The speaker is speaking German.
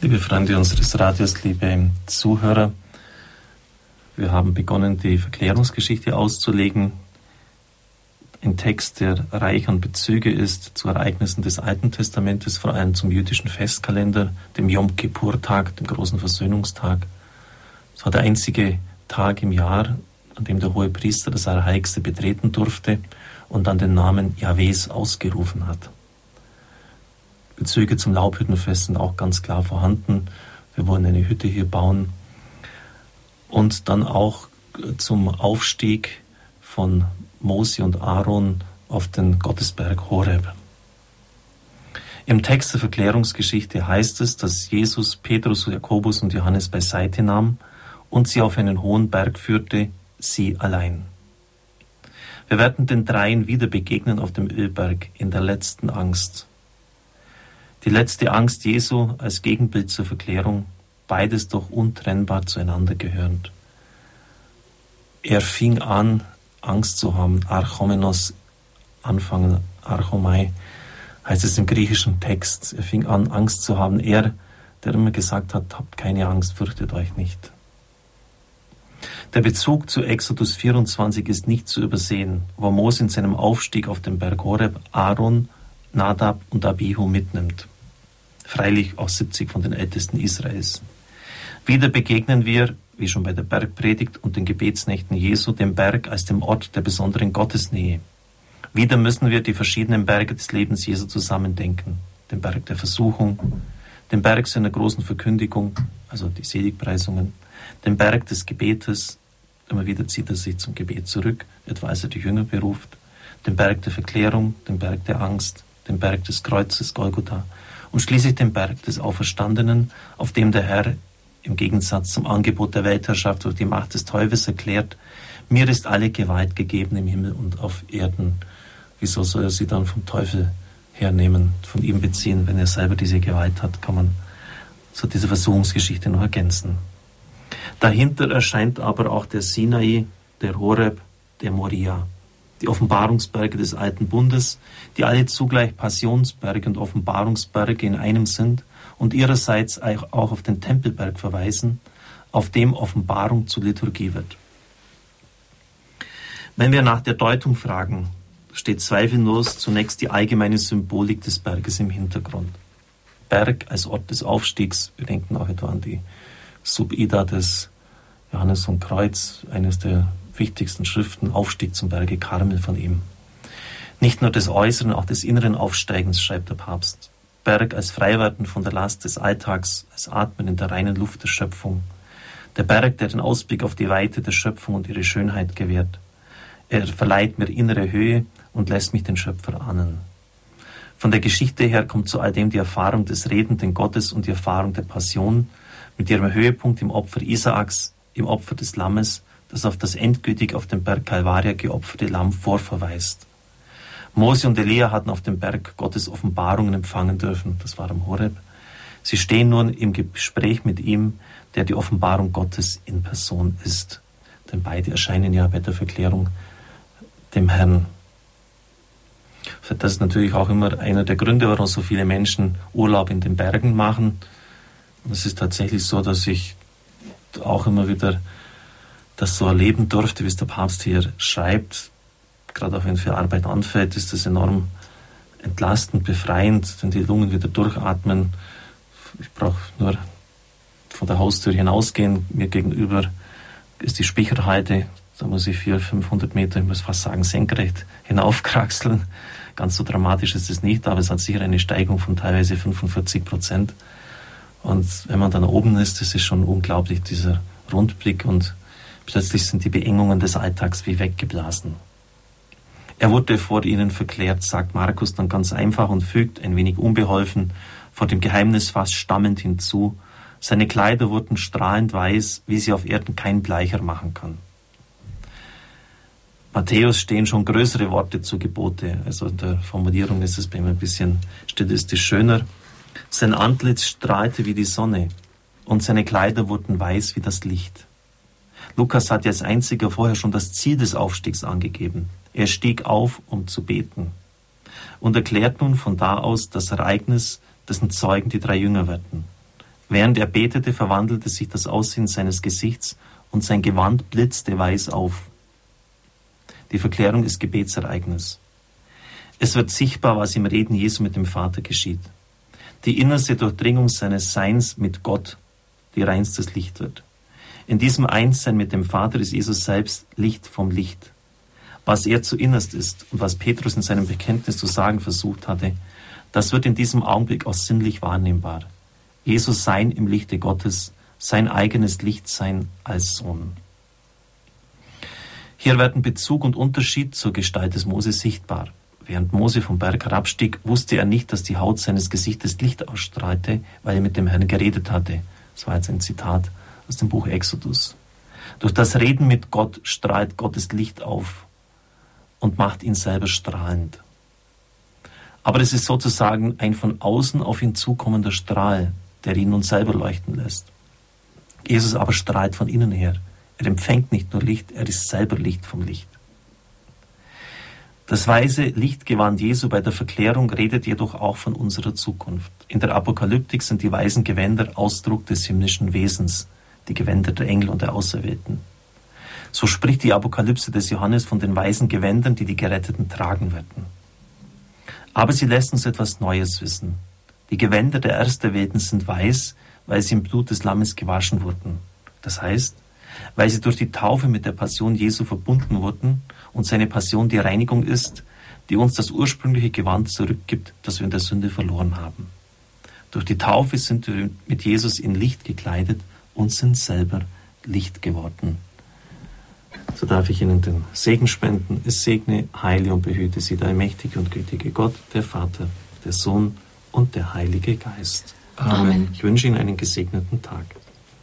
Liebe Freunde unseres Radios, liebe Zuhörer, wir haben begonnen, die Verklärungsgeschichte auszulegen. Ein Text, der reich an Bezüge ist zu Ereignissen des Alten Testamentes, vor allem zum jüdischen Festkalender, dem Yom Kippur-Tag, dem großen Versöhnungstag. Es war der einzige Tag im Jahr, an dem der hohe Priester das Allerheiligste betreten durfte und dann den Namen Jahwes ausgerufen hat. Bezüge zum Laubhüttenfest sind auch ganz klar vorhanden. Wir wollen eine Hütte hier bauen. Und dann auch zum Aufstieg von Mose und Aaron auf den Gottesberg Horeb. Im Text der Verklärungsgeschichte heißt es, dass Jesus Petrus, Jakobus und Johannes beiseite nahm und sie auf einen hohen Berg führte, sie allein. Wir werden den Dreien wieder begegnen auf dem Ölberg in der letzten Angst. Die letzte Angst Jesu als Gegenbild zur Verklärung, beides doch untrennbar zueinander gehörend. Er fing an, Angst zu haben, Archomenos, anfangen, Archomai, heißt es im griechischen Text. Er fing an, Angst zu haben. Er, der immer gesagt hat, habt keine Angst, fürchtet euch nicht. Der Bezug zu Exodus 24 ist nicht zu übersehen, wo Mose in seinem Aufstieg auf den Berg Horeb Aaron Nadab und Abihu mitnimmt. Freilich auch 70 von den Ältesten Israels. Wieder begegnen wir, wie schon bei der Bergpredigt und den Gebetsnächten Jesu, dem Berg als dem Ort der besonderen Gottesnähe. Wieder müssen wir die verschiedenen Berge des Lebens Jesu zusammendenken. Den Berg der Versuchung, den Berg seiner großen Verkündigung, also die Seligpreisungen, den Berg des Gebetes, immer wieder zieht er sich zum Gebet zurück, etwa als er die Jünger beruft, den Berg der Verklärung, den Berg der Angst, den Berg des Kreuzes Golgotha und schließlich den Berg des Auferstandenen, auf dem der Herr im Gegensatz zum Angebot der Weltherrschaft durch die Macht des Teufels erklärt, mir ist alle Gewalt gegeben im Himmel und auf Erden. Wieso soll er sie dann vom Teufel hernehmen, von ihm beziehen, wenn er selber diese Gewalt hat, kann man zu dieser Versuchungsgeschichte noch ergänzen. Dahinter erscheint aber auch der Sinai, der Horeb, der Moria die Offenbarungsberge des alten Bundes, die alle zugleich Passionsberge und Offenbarungsberge in einem sind und ihrerseits auch auf den Tempelberg verweisen, auf dem Offenbarung zur Liturgie wird. Wenn wir nach der Deutung fragen, steht zweifellos zunächst die allgemeine Symbolik des Berges im Hintergrund. Berg als Ort des Aufstiegs, wir denken auch etwa an die Subida des Johannes und Kreuz, eines der wichtigsten Schriften Aufstieg zum Berge Karmel von ihm. Nicht nur des äußeren, auch des inneren Aufsteigens schreibt der Papst. Berg als Freiwerden von der Last des Alltags, als Atmen in der reinen Luft der Schöpfung. Der Berg, der den Ausblick auf die Weite der Schöpfung und ihre Schönheit gewährt. Er verleiht mir innere Höhe und lässt mich den Schöpfer ahnen. Von der Geschichte her kommt zu all dem die Erfahrung des redenden Gottes und die Erfahrung der Passion mit ihrem Höhepunkt im Opfer Isaaks, im Opfer des Lammes das auf das endgültig auf dem Berg Kalvaria geopferte Lamm vorverweist. Mose und Elia hatten auf dem Berg Gottes Offenbarungen empfangen dürfen, das war am Horeb. Sie stehen nun im Gespräch mit ihm, der die Offenbarung Gottes in Person ist. Denn beide erscheinen ja bei der Verklärung dem Herrn. Das ist natürlich auch immer einer der Gründe, warum so viele Menschen Urlaub in den Bergen machen. Und es ist tatsächlich so, dass ich auch immer wieder das so erleben durfte, wie es der Papst hier schreibt, gerade auch wenn für Arbeit anfällt, ist das enorm entlastend, befreiend, wenn die Lungen wieder durchatmen. Ich brauche nur von der Haustür hinausgehen. Mir gegenüber ist die Spicherheide. Da muss ich 400, 500 Meter, ich muss fast sagen, senkrecht hinaufkraxeln. Ganz so dramatisch ist es nicht, aber es hat sicher eine Steigung von teilweise 45 Prozent. Und wenn man dann oben ist, das ist schon unglaublich, dieser Rundblick und Plötzlich sind die Beengungen des Alltags wie weggeblasen. Er wurde vor ihnen verklärt, sagt Markus dann ganz einfach und fügt ein wenig unbeholfen vor dem Geheimnis fast stammend hinzu, seine Kleider wurden strahlend weiß, wie sie auf Erden kein Bleicher machen kann. Matthäus stehen schon größere Worte zu Gebote, also in der Formulierung ist es bei ihm ein bisschen stilistisch schöner. Sein Antlitz strahlte wie die Sonne und seine Kleider wurden weiß wie das Licht. Lukas hat als einziger vorher schon das Ziel des Aufstiegs angegeben. Er stieg auf, um zu beten. Und erklärt nun von da aus das Ereignis, dessen Zeugen die drei Jünger werden. Während er betete, verwandelte sich das Aussehen seines Gesichts und sein Gewand blitzte weiß auf. Die Verklärung ist Gebetsereignis. Es wird sichtbar, was im Reden Jesu mit dem Vater geschieht. Die innerste Durchdringung seines Seins mit Gott, die reinstes Licht wird. In diesem Einssein mit dem Vater ist Jesus selbst Licht vom Licht. Was er zu innerst ist und was Petrus in seinem Bekenntnis zu sagen versucht hatte, das wird in diesem Augenblick auch sinnlich wahrnehmbar. Jesus sein im Lichte Gottes, sein eigenes Lichtsein als Sohn. Hier werden Bezug und Unterschied zur Gestalt des Mose sichtbar. Während Mose vom Berg herabstieg, wusste er nicht, dass die Haut seines Gesichtes Licht ausstrahlte, weil er mit dem Herrn geredet hatte. Das war jetzt ein Zitat aus dem Buch Exodus. Durch das Reden mit Gott strahlt Gottes Licht auf und macht ihn selber strahlend. Aber es ist sozusagen ein von außen auf ihn zukommender Strahl, der ihn nun selber leuchten lässt. Jesus aber strahlt von innen her. Er empfängt nicht nur Licht, er ist selber Licht vom Licht. Das weise Lichtgewand Jesu bei der Verklärung redet jedoch auch von unserer Zukunft. In der Apokalyptik sind die weisen Gewänder Ausdruck des himmlischen Wesens, die Gewänder der Engel und der Auserwählten. So spricht die Apokalypse des Johannes von den weisen Gewändern, die die Geretteten tragen werden. Aber sie lässt uns etwas Neues wissen. Die Gewänder der Ersterwählten sind weiß, weil sie im Blut des Lammes gewaschen wurden. Das heißt, weil sie durch die Taufe mit der Passion Jesu verbunden wurden und seine Passion die Reinigung ist, die uns das ursprüngliche Gewand zurückgibt, das wir in der Sünde verloren haben. Durch die Taufe sind wir mit Jesus in Licht gekleidet und sind selber Licht geworden. So darf ich Ihnen den Segen spenden. Es segne, heile und behüte Sie der mächtige und gütige Gott, der Vater, der Sohn und der Heilige Geist. Amen. Ich wünsche Ihnen einen gesegneten Tag.